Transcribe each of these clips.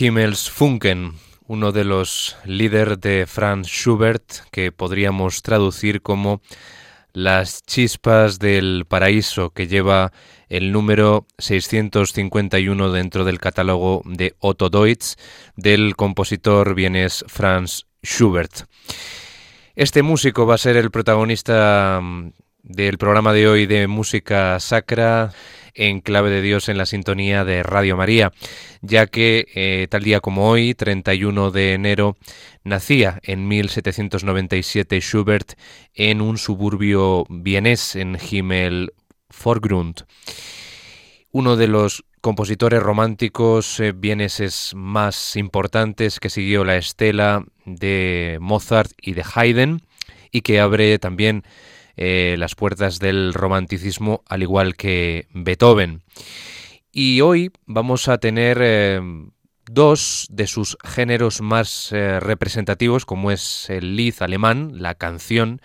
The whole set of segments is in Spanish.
Himmelsfunken, uno de los líderes de Franz Schubert, que podríamos traducir como las chispas del paraíso, que lleva el número 651 dentro del catálogo de Otto Deutsch del compositor vienes Franz Schubert. Este músico va a ser el protagonista mm, del programa de hoy de música sacra en clave de Dios en la sintonía de Radio María, ya que eh, tal día como hoy, 31 de enero, nacía en 1797 Schubert en un suburbio vienés en Himmel Vorgrund. Uno de los compositores románticos eh, vieneses más importantes que siguió la estela de Mozart y de Haydn y que abre también eh, las puertas del romanticismo, al igual que Beethoven. Y hoy vamos a tener eh, dos de sus géneros más eh, representativos, como es el Lied alemán, la canción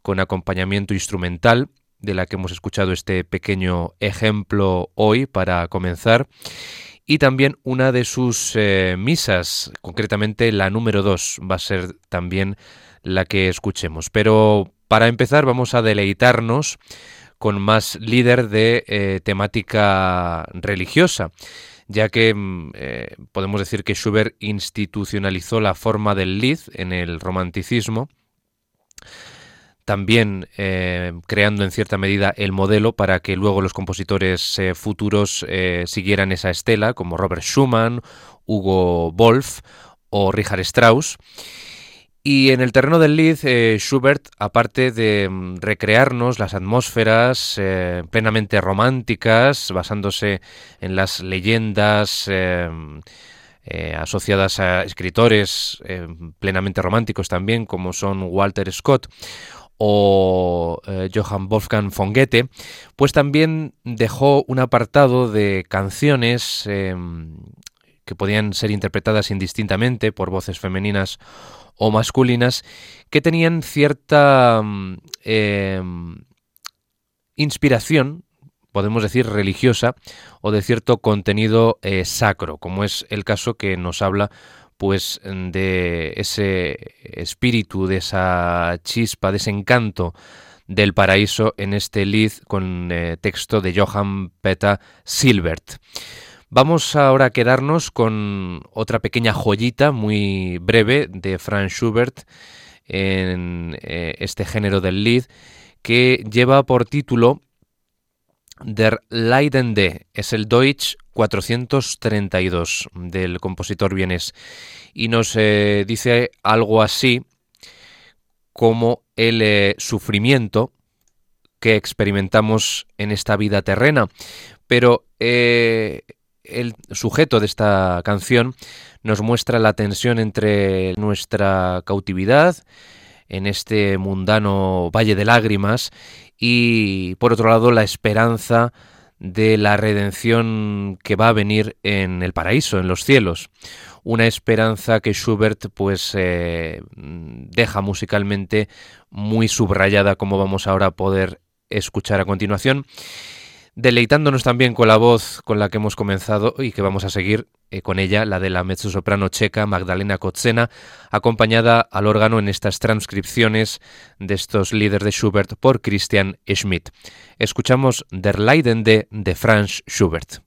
con acompañamiento instrumental, de la que hemos escuchado este pequeño ejemplo hoy para comenzar, y también una de sus misas, concretamente la número dos, va a ser también la que escuchemos. Pero para empezar vamos a deleitarnos con más líder de eh, temática religiosa, ya que mm, eh, podemos decir que Schubert institucionalizó la forma del Lied en el romanticismo, también eh, creando en cierta medida el modelo para que luego los compositores futuros siguieran esa estela, como Robert Schumann, Hugo Wolf o Richard Strauss. Y en el terreno del lead, Schubert, aparte de mm, recrearnos las atmósferas plenamente románticas, basándose en las leyendas asociadas a escritores plenamente románticos también, como son Walter Scott o eh, Johann Wolfgang von Goethe, pues también dejó un apartado de canciones que podían ser interpretadas indistintamente por voces femeninas o masculinas que tenían cierta mm, em, inspiración, podemos decir religiosa, o de cierto contenido eh, sacro, como es el caso que nos habla pues de ese espíritu, de esa chispa, de ese encanto del paraíso en este lead con eh, texto de Johann Peter Silbert. Vamos ahora a quedarnos con otra pequeña joyita muy breve de Franz Schubert en eh, este género del lead que lleva por título Der Leidende, es el Deutsch 432 del compositor vienes y nos eh, dice algo así como el eh, sufrimiento que experimentamos en esta vida terrena. Pero el sujeto de esta canción nos muestra la tensión entre nuestra cautividad en este mundano valle de lágrimas y por otro lado la esperanza de la redención que va a venir en el paraíso, en los cielos. Una esperanza que Schubert pues eh, deja musicalmente muy subrayada como vamos ahora a poder escuchar a continuación deleitándonos también con la voz con la que hemos comenzado y que vamos a seguir eh, con ella, la de la mezzosoprano checa Magdalena Kotzena, acompañada al órgano en estas transcripciones de estos líderes de Schubert por Christian Schmidt. Escuchamos Der Leidende de Franz Schubert.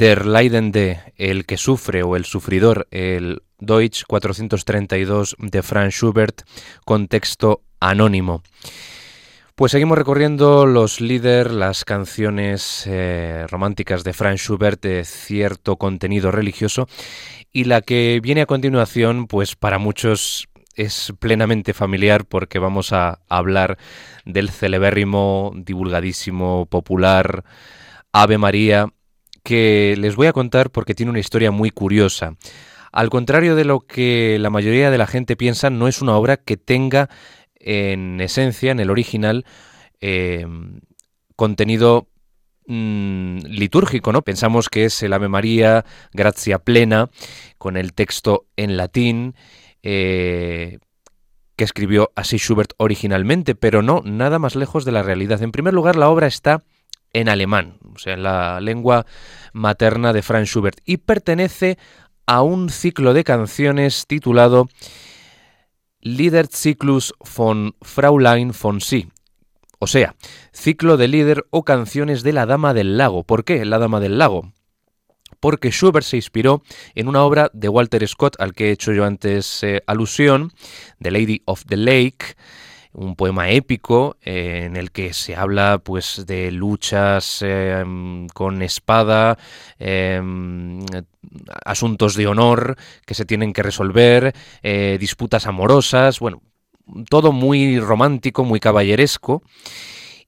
Der Leidende, el que sufre o el sufridor, el Deutsch 432 de Franz Schubert, con texto anónimo. Pues seguimos recorriendo los líderes, las canciones eh, románticas de Franz Schubert de cierto contenido religioso y la que viene a continuación, pues para muchos es plenamente familiar porque vamos a hablar del celebérrimo, divulgadísimo, popular Ave María que les voy a contar porque tiene una historia muy curiosa. Al contrario de lo que la mayoría de la gente piensa, no es una obra que tenga en esencia, en el original, eh, contenido mm, litúrgico, ¿no? Pensamos que es el Ave María, Gracia Plena, con el texto en latín, eh, que escribió así Schubert originalmente, pero no, nada más lejos de la realidad. En primer lugar, la obra está en alemán, o sea, en la lengua materna de Franz Schubert, y pertenece a un ciclo de canciones titulado Liederzyklus von Fraulein von Sie, o sea, ciclo de líder o canciones de la Dama del Lago. ¿Por qué la Dama del Lago? Porque Schubert se inspiró en una obra de Walter Scott al que he hecho yo antes eh, alusión, The Lady of the Lake, un poema épico eh, en el que se habla pues de luchas em, con espada, em, asuntos de honor que se tienen que resolver, eh, disputas amorosas, bueno, todo muy romántico, muy caballeresco.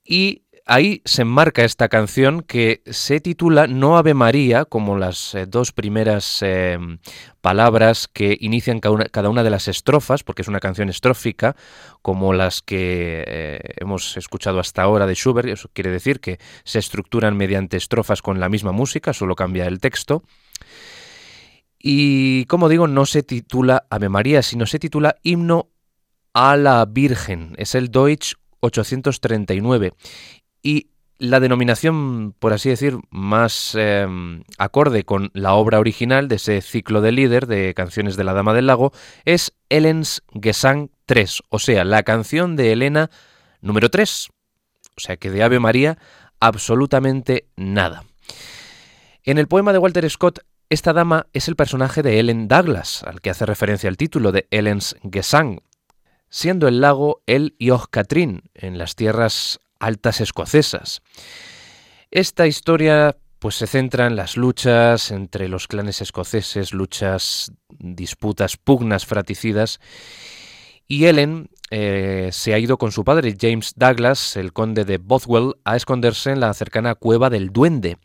Y ahí se enmarca esta canción que se titula No Ave María, como las eh, dos primeras eh, palabras que inician cada una, de las estrofas, porque es una canción estrófica, como las que eh, hemos escuchado hasta ahora de Schubert, eso quiere decir que se estructuran mediante estrofas con la misma música, solo cambia el texto. Y como digo, no se titula Ave María, sino se titula Himno a la Virgen. Es el Deutsch 839 y la denominación, por así decir, más em, acorde con la obra original de ese ciclo de líder de canciones de la Dama del Lago es Elens Gesang 3, o sea, la canción de Elena número 3. O sea que de Ave María absolutamente nada. En el poema de Walter Scott, esta dama es el personaje de Ellen Douglas, al que hace referencia el título de Elens Gesang, siendo el lago el Ioch Catrin, en las tierras altas escocesas. Esta historia pues se centra en las luchas entre los clanes escoceses, luchas, disputas, pugnas fraticidas, y Ellen eh, se ha ido con su padre James Douglas, el conde de Bothwell, a esconderse en la cercana cueva del Duende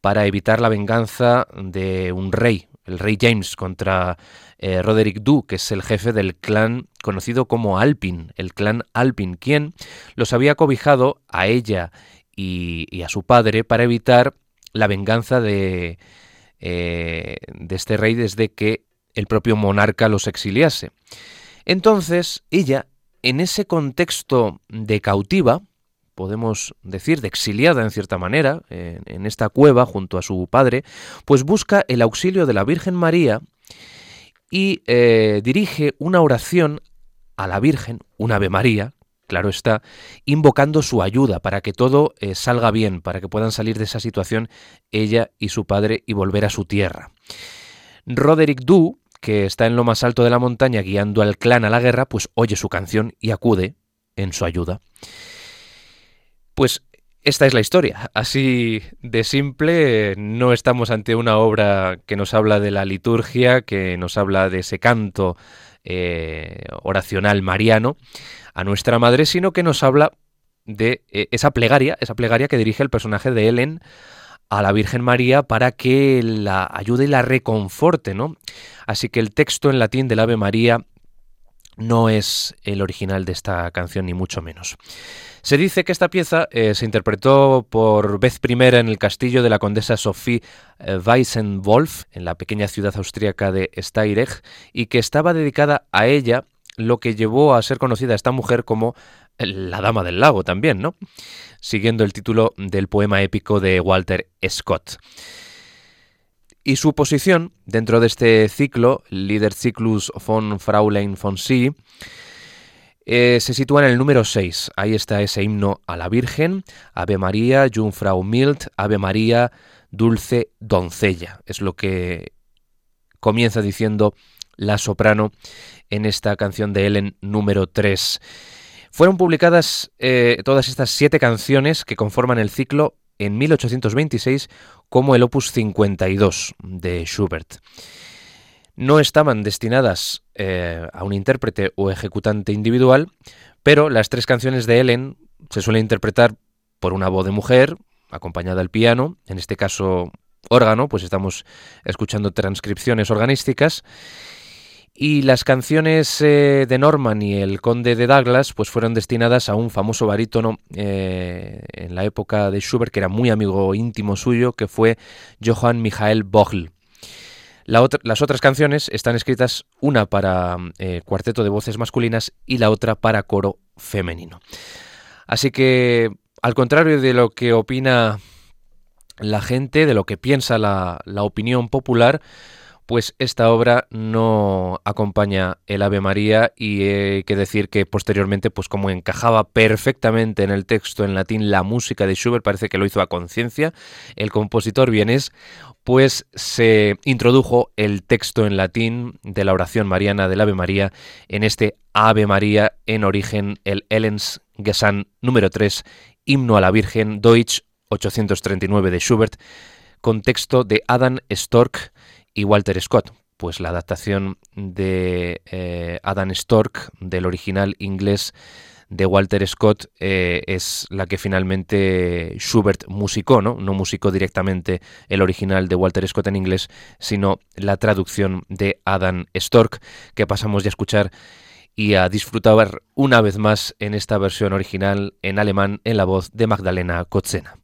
para evitar la venganza de un rey, el rey James, contra eh, Roderick Dhu, que es el jefe del clan conocido como Alpin, el clan Alpin, quien los había cobijado a ella y, a su padre para evitar la venganza de, eh, de este rey desde que el propio monarca los exiliase. Entonces, ella, en ese contexto de cautiva, podemos decir, de exiliada en cierta manera, en, esta cueva junto a su padre, pues busca el auxilio de la Virgen María y eh, dirige una oración a la Virgen, un Ave María, claro está, invocando su ayuda para que todo eh, salga bien, para que puedan salir de esa situación ella y su padre y volver a su tierra. Roderick Dhu, que está en lo más alto de la montaña guiando al clan a la guerra, pues oye su canción y acude en su ayuda. Pues esta es la historia. Así de simple, no estamos ante una obra que nos habla de la liturgia, que nos habla de ese canto eh, oracional mariano a nuestra madre, sino que nos habla de eh, esa plegaria, esa plegaria que dirige el personaje de Helen a la Virgen María para que la ayude y la reconforte, ¿no? Así que el texto en latín del Ave María no es el original de esta canción, ni mucho menos. Se dice que esta pieza eh, se interpretó por vez primera en el castillo de la condesa Sophie eh, Weissenwolf, en la pequeña ciudad austríaca de Steyregg, y que estaba dedicada a ella, lo que llevó a ser conocida esta mujer como la Dama del Lago también, ¿no? Siguiendo el título del poema épico de Walter Scott. Y su posición dentro de este ciclo, Liederzyklus von Fraulein von Sie, eh, se sitúa en el número 6. Ahí está ese himno a la Virgen, Ave María, Jungfrau Mild, Ave María, Dulce Doncella. Es lo que comienza diciendo la soprano en esta canción de Ellen número 3. Fueron publicadas eh, todas estas siete canciones que conforman el ciclo en 1826 como el opus 52 de Schubert no estaban destinadas eh, a un intérprete o ejecutante individual, pero las tres canciones de Ellen se suelen interpretar por una voz de mujer, acompañada al piano, en este caso órgano, pues estamos escuchando transcripciones organísticas, Y las canciones eh, de Norman y el conde de Douglas pues fueron destinadas a un famoso barítono eh, en la época de Schubert, que era muy amigo íntimo suyo, que fue Johann Michael Las otras canciones están escritas una para eh, cuarteto de voces masculinas y la otra para coro femenino. Así que, al contrario de lo que opina la gente, de lo que piensa la, la opinión popular, pues esta obra no acompaña el Ave María y hay que decir que posteriormente, pues como encajaba perfectamente en el texto en latín la música de Schubert, parece que lo hizo a conciencia, el compositor vienés, pues se introdujo el texto en latín de la oración mariana del Ave María en este Ave María en origen, el Ellens Gesang número 3, himno a la Virgen, Deutsch 839 de Schubert, con texto de Adam Stork, y Walter Scott. Pues la adaptación de eh, Adam Stork del original inglés de Walter Scott eh, es la que finalmente Schubert musicó, ¿no? No musicó directamente el original de Walter Scott en inglés, sino la traducción de Adam Stork, que pasamos a escuchar y a disfrutar una vez más en esta versión original en alemán en la voz de Magdalena Kotzena.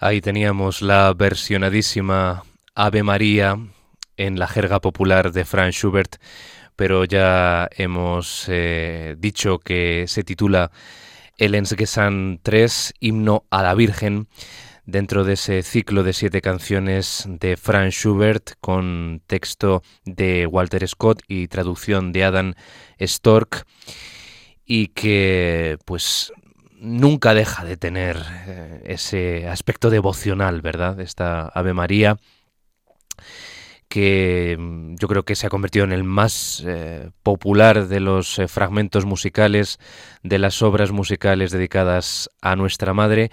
Ahí teníamos la versionadísima Ave María en la jerga popular de Franz Schubert, pero ya hemos eh, dicho que se titula El Ensgesang 3, himno a la Virgen, dentro de ese ciclo de siete canciones de Franz Schubert con texto de Walter Scott y traducción de Adam Stork y que pues nunca deja de tener eh, ese aspecto devocional, ¿verdad? Esta Ave María que mm, yo creo que se ha convertido en el más eh, popular de los eh, fragmentos musicales, de las obras musicales dedicadas a nuestra Madre,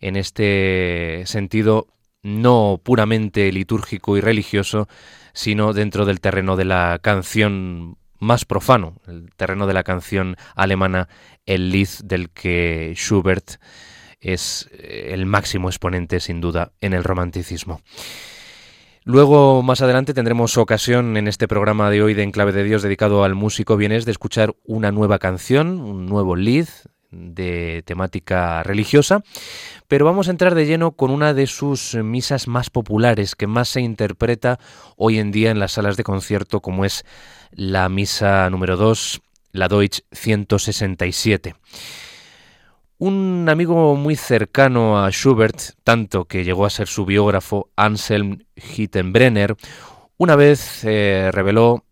en este sentido no puramente litúrgico y religioso, sino dentro del terreno de la canción más profano, el terreno de la canción alemana, el Lied del que Schubert es eh, el máximo exponente sin duda en el romanticismo. Luego, más adelante, tendremos ocasión en este programa de hoy de Enclave de Dios dedicado al músico vienes de escuchar una nueva canción, un nuevo lead de temática religiosa, pero vamos a entrar de lleno con una de sus misas más populares que más se interpreta hoy en día en las salas de concierto como es la misa número 2, la Deutsch 167. Un amigo muy cercano a Schubert, tanto que llegó a ser su biógrafo, Anselm Hittenbrenner, una vez eh, reveló,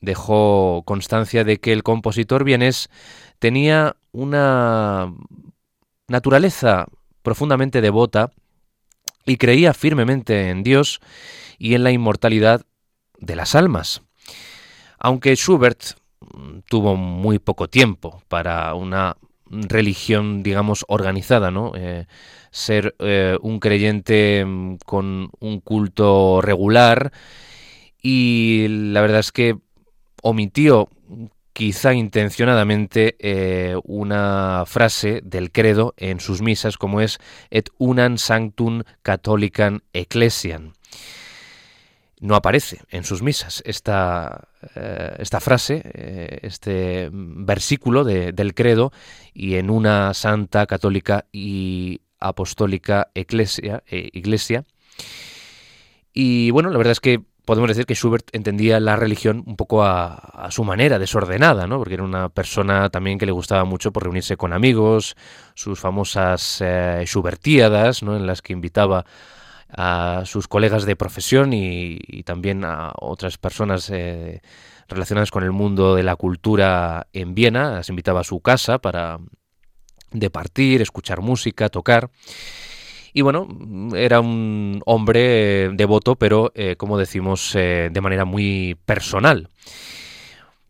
dejó constancia de que el compositor vienes tenía una naturaleza profundamente devota y creía firmemente en Dios y en la inmortalidad de las almas. Aunque Schubert mm, tuvo muy poco tiempo para una religión, digamos, organizada, ¿no? Eh, ser eh, un creyente mm, con un culto regular y la verdad es que omitió quizá intencionadamente eh, una frase del credo en sus misas como es et unam sanctum catholicam ecclesiam no aparece en sus misas esta, eh, esta frase, eh, este versículo del credo, y en una santa, católica y apostólica iglesia. Y bueno, la verdad es que podemos decir que Schubert entendía la religión un poco a, su manera, desordenada, ¿no? porque era una persona también que le gustaba mucho por reunirse con amigos, sus famosas Schubertíadas, ¿no? en las que invitaba a sus colegas de profesión y, también a otras personas eh, relacionadas con el mundo de la cultura en Viena. Las invitaba a su casa para departir, escuchar música, tocar. Y bueno, era un hombre devoto, pero eh, como decimos, eh, de manera muy personal.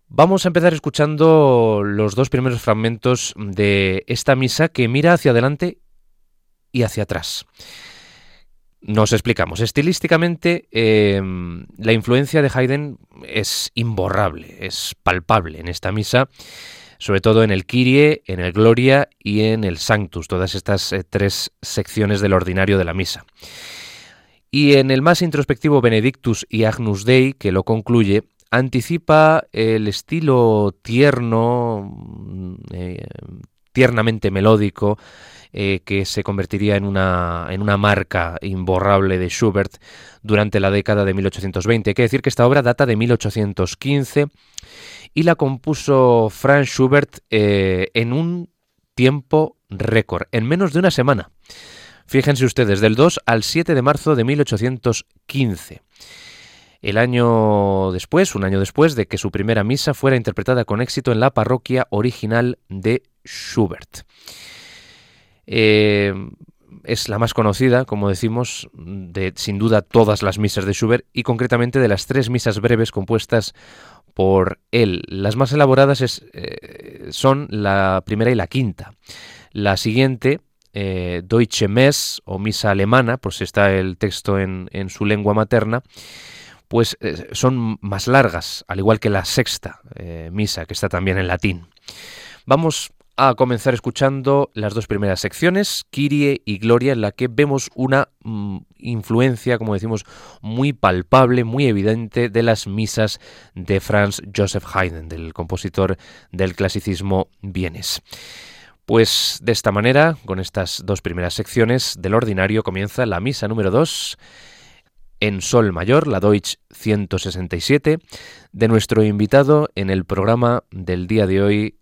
Vamos a empezar escuchando los dos primeros fragmentos de esta misa que mira hacia adelante y hacia atrás. Nos explicamos. Estilísticamente, la influencia de Haydn es imborrable, es palpable en esta misa, sobre todo en el Kyrie, en el Gloria y en el Sanctus, todas estas eh, tres secciones del ordinario de la misa. Y en el más introspectivo Benedictus y Agnus Dei, que lo concluye, anticipa el estilo tierno, mm, eh, tiernamente melódico, eh, que se convertiría en una, en una marca imborrable de Schubert durante la década de 1820. Hay que decir que esta obra data de 1815 y la compuso Franz Schubert eh, en un tiempo récord, en menos de una semana. Fíjense ustedes, del 2 al 7 de marzo de 1815. El año después, un año después de que su primera misa fuera interpretada con éxito en la parroquia original de Schubert. Eh, es la más conocida, como decimos, de sin duda todas las misas de Schubert y concretamente de las tres misas breves compuestas por él. Las más elaboradas eh, son la primera y la quinta. La siguiente, eh, Deutsche Mess o misa alemana, pues está el texto en, su lengua materna, pues eh, son más largas, al igual que la sexta misa, que está también en latín. Vamos a comenzar escuchando las dos primeras secciones, Kyrie y Gloria, en la que vemos una mm, influencia, como decimos, muy palpable, muy evidente de las misas de Franz Joseph Haydn, del compositor del clasicismo vienes. Pues de esta manera, con estas dos primeras secciones del ordinario, comienza la misa número 2 en Sol Mayor, la Deutsch 167, de nuestro invitado en el programa del día de hoy,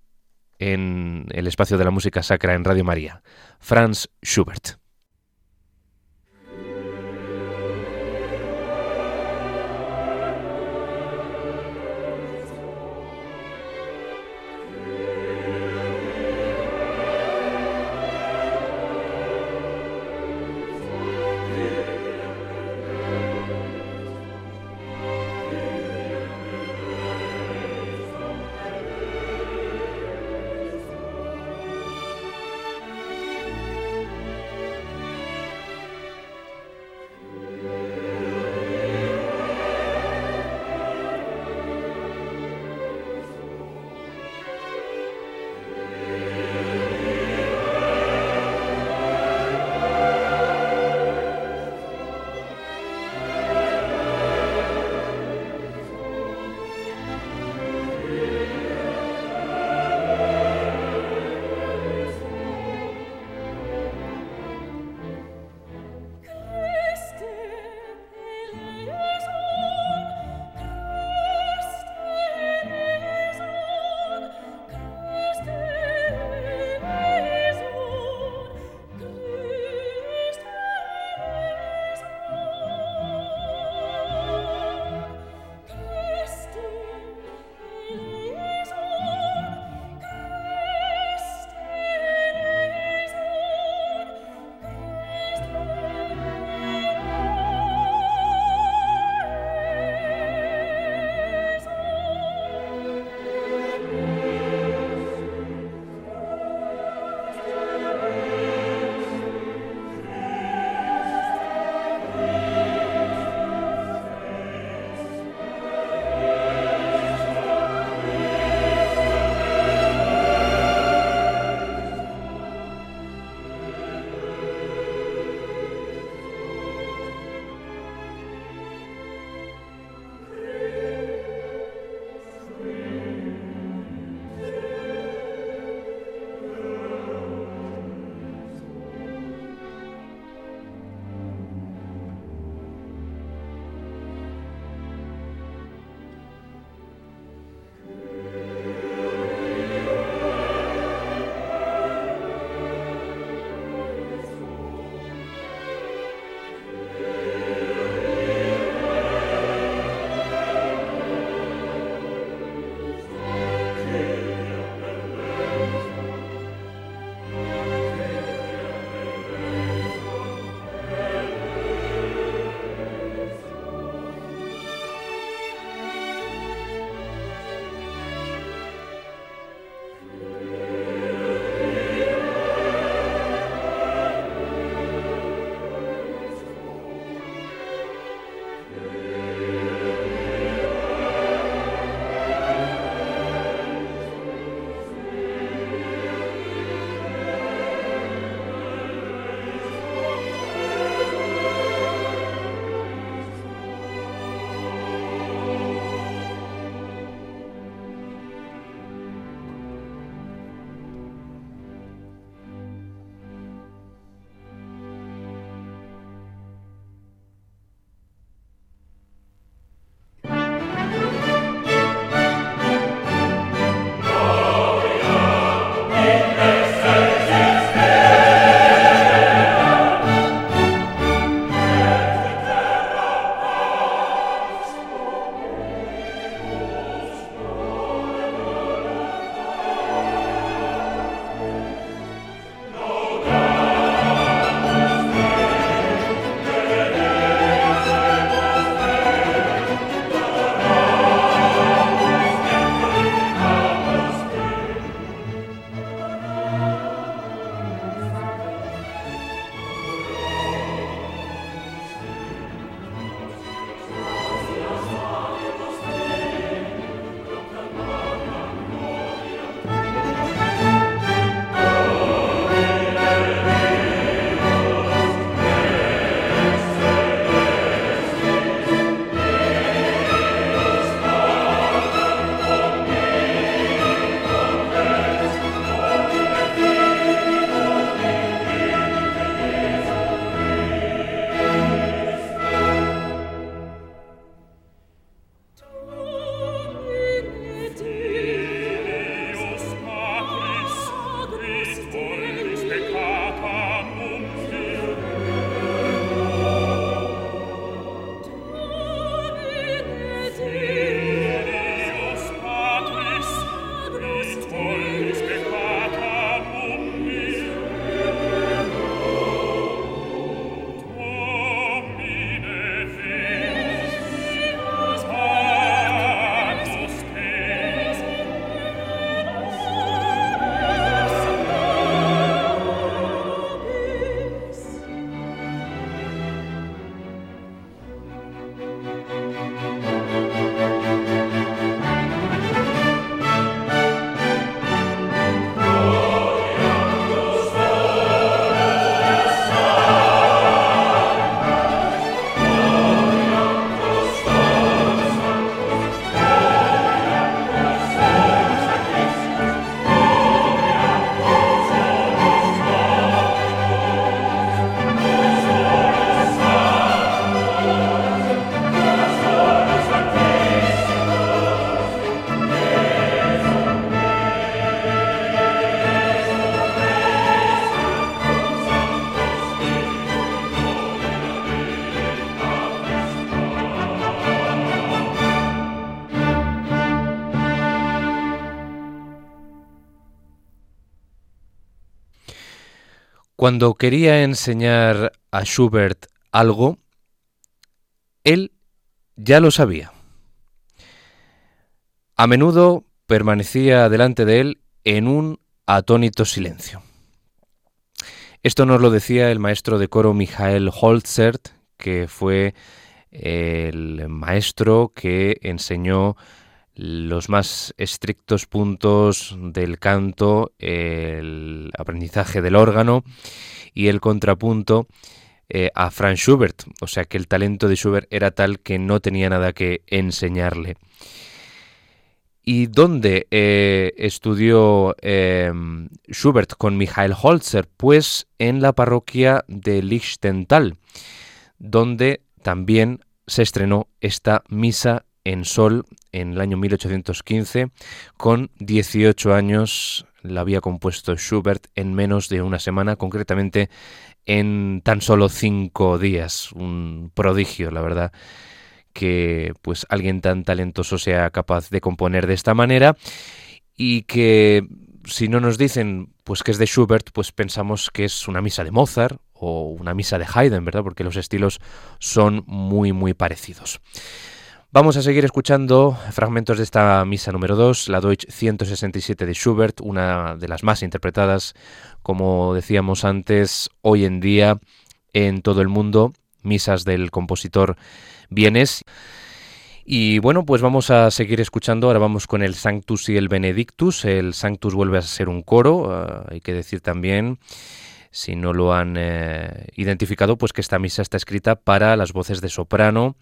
en el espacio de la música sacra en Radio María, Franz Schubert. Cuando quería enseñar a Schubert algo, él ya lo sabía. A menudo permanecía delante de él en un atónito silencio. Esto nos lo decía el maestro de coro Michael Holzert, que fue el maestro que enseñó los más estrictos puntos del canto, el aprendizaje del órgano y el contrapunto eh, a Franz Schubert. O sea que el talento de Schubert era tal que no tenía nada que enseñarle. ¿Y dónde eh, estudió em, Schubert con Michael Holzer? Pues en la parroquia de Lichtental, donde también se estrenó esta misa en sol en el año 1815. Con 18 años la había compuesto Schubert en menos de una semana, concretamente en tan solo cinco días. Un prodigio, la verdad, que pues alguien tan talentoso sea capaz de componer de esta manera y que si no nos dicen pues que es de Schubert, pues pensamos que es una misa de Mozart o una misa de Haydn, ¿verdad? Porque los estilos son muy muy parecidos. Vamos a seguir escuchando fragmentos de esta misa número 2, la Deutsch 167 de Schubert, una de las más interpretadas, como decíamos antes, hoy en día en todo el mundo, misas del compositor vienes. Y bueno, pues vamos a seguir escuchando. Ahora vamos con el Sanctus y el Benedictus. El Sanctus vuelve a ser un coro, ah, hay que decir también, si no lo han eh, identificado, pues que esta misa está escrita para las voces de soprano,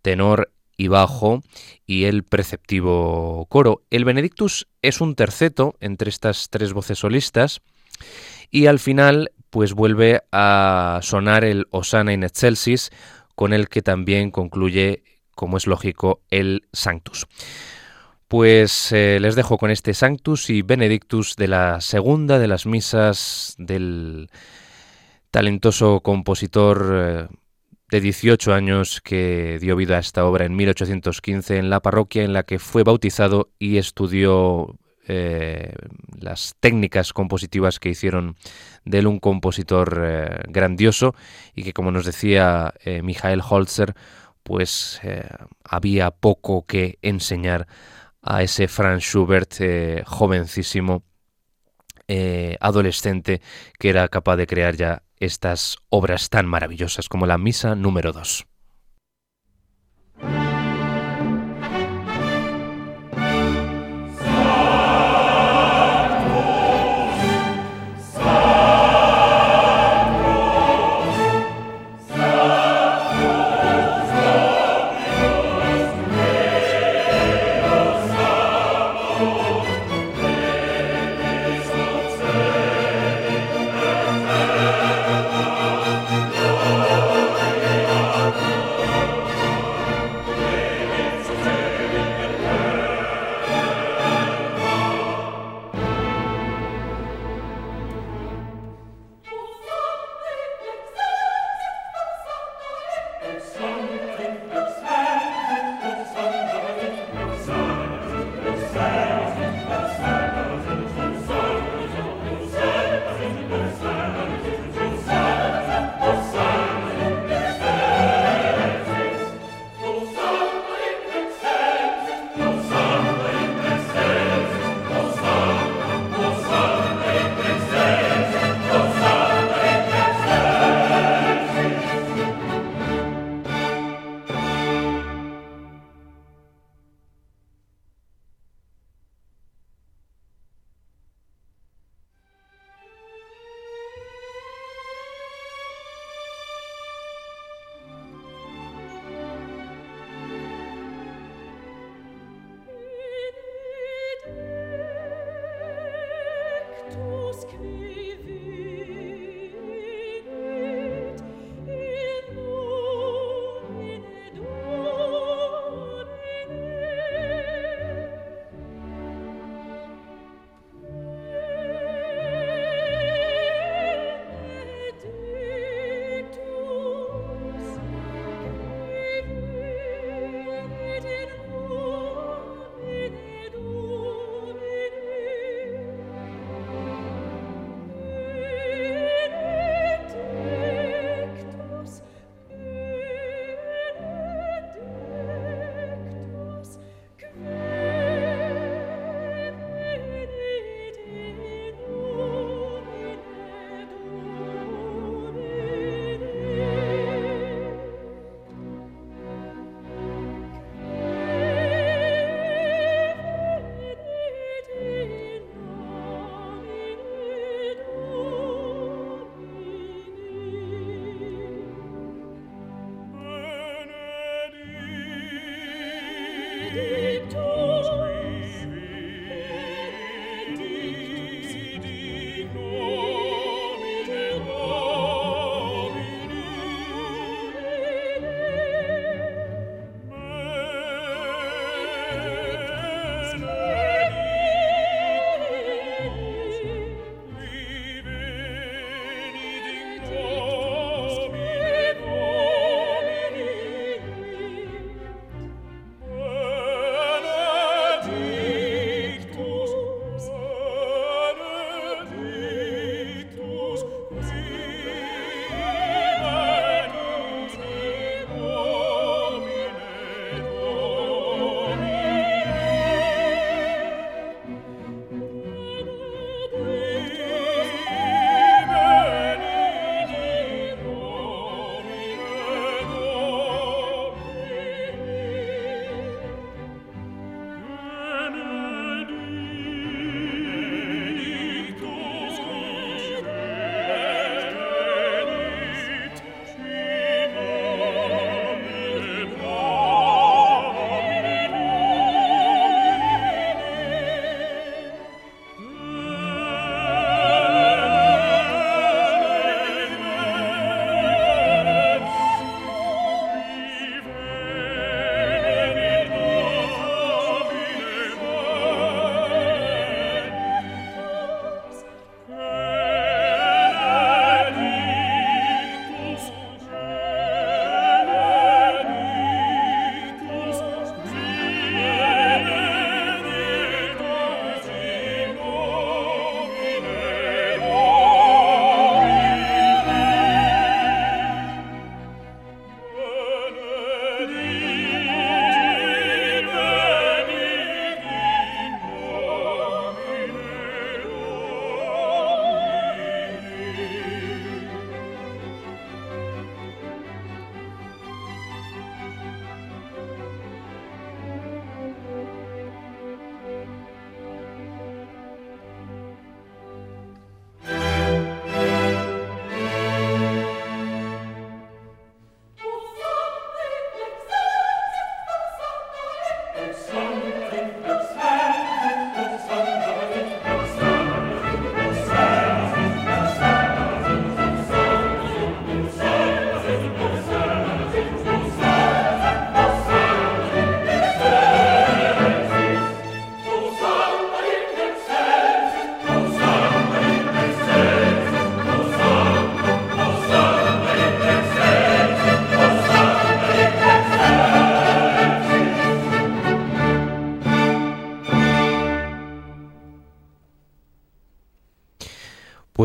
tenor y bajo y el preceptivo coro. El Benedictus es un terceto entre estas tres voces solistas y al final pues vuelve a sonar el Osana in excelsis con el que también concluye, como es lógico, el Sanctus. Pues eh, les dejo con este Sanctus y Benedictus de la segunda de las misas del talentoso compositor eh, de 18 años que dio vida a esta obra en 1815 en la parroquia en la que fue bautizado y estudió eh, las técnicas compositivas que hicieron de él un compositor eh, grandioso y que como nos decía eh, Michael Holzer pues había poco que enseñar a ese Franz Schubert jovencísimo adolescente que era capaz de crear ya estas obras tan maravillosas como la Misa número 2.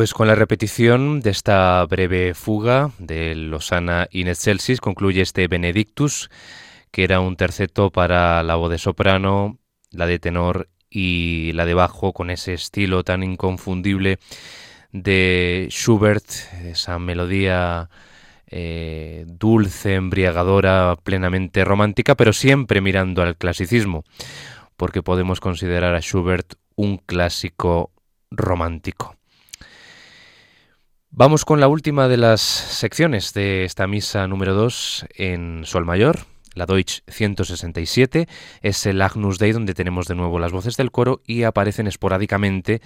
Pues con la repetición de esta breve fuga de Losana in excelsis concluye este Benedictus, que era un terceto para la voz de soprano, la de tenor y la de bajo, con ese estilo tan inconfundible de Schubert, esa melodía eh, dulce, embriagadora, plenamente romántica, pero siempre mirando al clasicismo, porque podemos considerar a Schubert un clásico romántico. Vamos con la última de las secciones de esta misa número 2 en Sol Mayor, la Deutsch 167. Es el Agnus Dei donde tenemos de nuevo las voces del coro y aparecen esporádicamente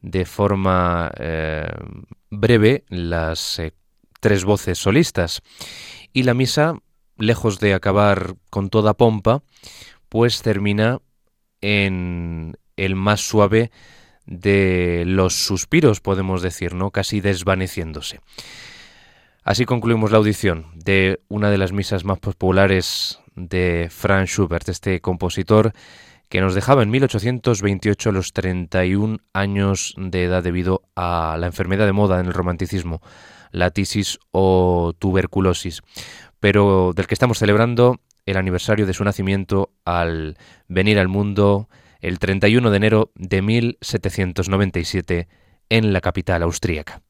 de forma eh, breve las eh, tres voces solistas. Y la misa, lejos de acabar con toda pompa, pues termina en el más suave de los suspiros, podemos decir, ¿no? Casi desvaneciéndose. Así concluimos la audición de una de las misas más populares de Franz Schubert, este compositor que nos dejaba en 1828 a los 31 años de edad debido a la enfermedad de moda en el romanticismo, la tisis o tuberculosis, pero del que estamos celebrando el aniversario de su nacimiento al venir al mundo el 31 de enero de 1797 en la capital austríaca.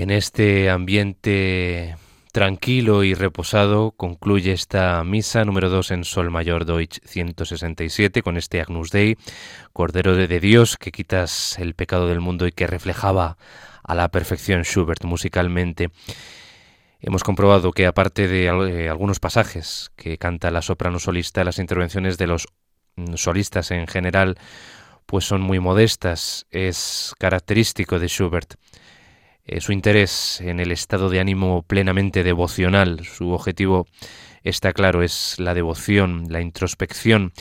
En este ambiente tranquilo y reposado concluye esta misa número 2 en Sol Mayor Deutsch 167 con este Agnus Dei, Cordero de Dios que quitas el pecado del mundo y que reflejaba a la perfección Schubert musicalmente. Hemos comprobado que aparte de eh, algunos pasajes que canta la soprano solista, las intervenciones de los mm, solistas en general pues son muy modestas, es característico de Schubert. Eh, su interés en el estado de ánimo plenamente devocional. Su objetivo está claro, es la devoción, la introspección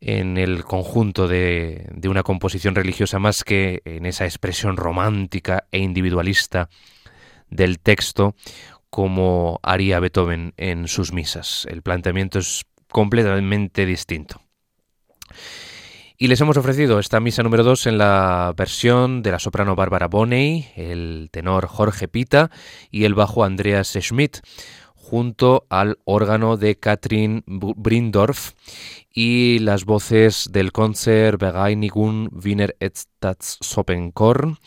en el conjunto de, de, una composición religiosa más que en esa expresión romántica e individualista del texto como haría Beethoven en sus misas. El planteamiento es completamente distinto. Y les hemos ofrecido esta misa número 2 en la versión de la soprano Bárbara Bonney, el tenor Jorge Pita y el bajo Andreas Schmidt, junto al órgano de Katrin Brindorf y las voces del Concert Bereinigung Wiener Staatsoperchor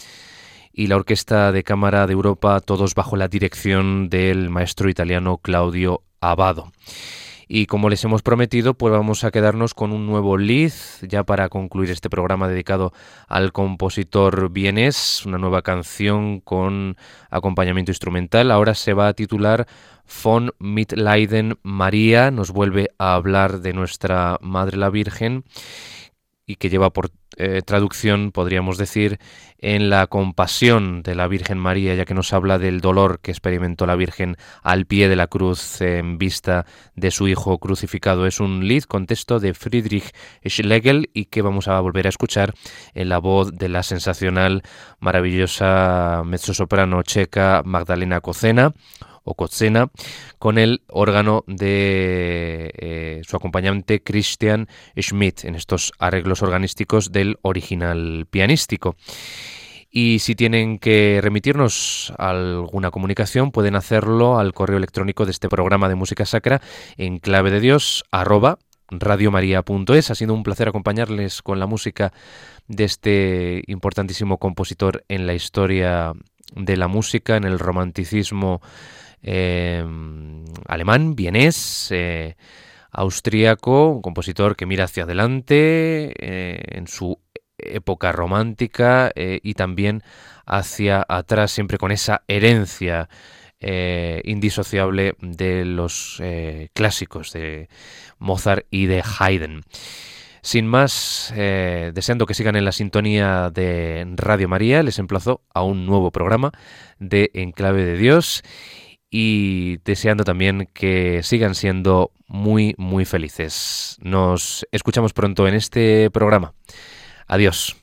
y la Orquesta de Cámara de Europa, todos bajo la dirección del maestro italiano Claudio Abado. Y como les hemos prometido, pues vamos a quedarnos con un nuevo lead ya para concluir este programa dedicado al compositor vienés, una nueva canción con acompañamiento instrumental. Ahora se va a titular Von Mitleiden María, nos vuelve a hablar de nuestra Madre la Virgen y que lleva por eh, traducción, podríamos decir, en la compasión de la Virgen María, ya que nos habla del dolor que experimentó la Virgen al pie de la cruz en vista de su Hijo crucificado. Es un lead con texto de Friedrich Schlegel y que vamos a volver a escuchar en la voz de la sensacional, maravillosa mezzosoprano checa Magdalena Cocena o con el órgano de eh, su acompañante Christian Schmidt en estos arreglos organísticos del original pianístico. Y si tienen que remitirnos alguna comunicación, pueden hacerlo al correo electrónico de este programa de música sacra en clave de Dios arroba. Ha sido un placer acompañarles con la música de este importantísimo compositor en la historia de la música, en el romanticismo eh, alemán, vienés, eh, austríaco, un compositor que mira hacia adelante eh, en su época romántica eh, y también hacia atrás, siempre con esa herencia eh, indisociable de los clásicos de Mozart y de Haydn. Sin más, deseando que sigan en la sintonía de Radio María, les emplazo a un nuevo programa de Enclave de Dios y deseando también que sigan siendo muy, muy felices. Nos escuchamos pronto en este programa. Adiós.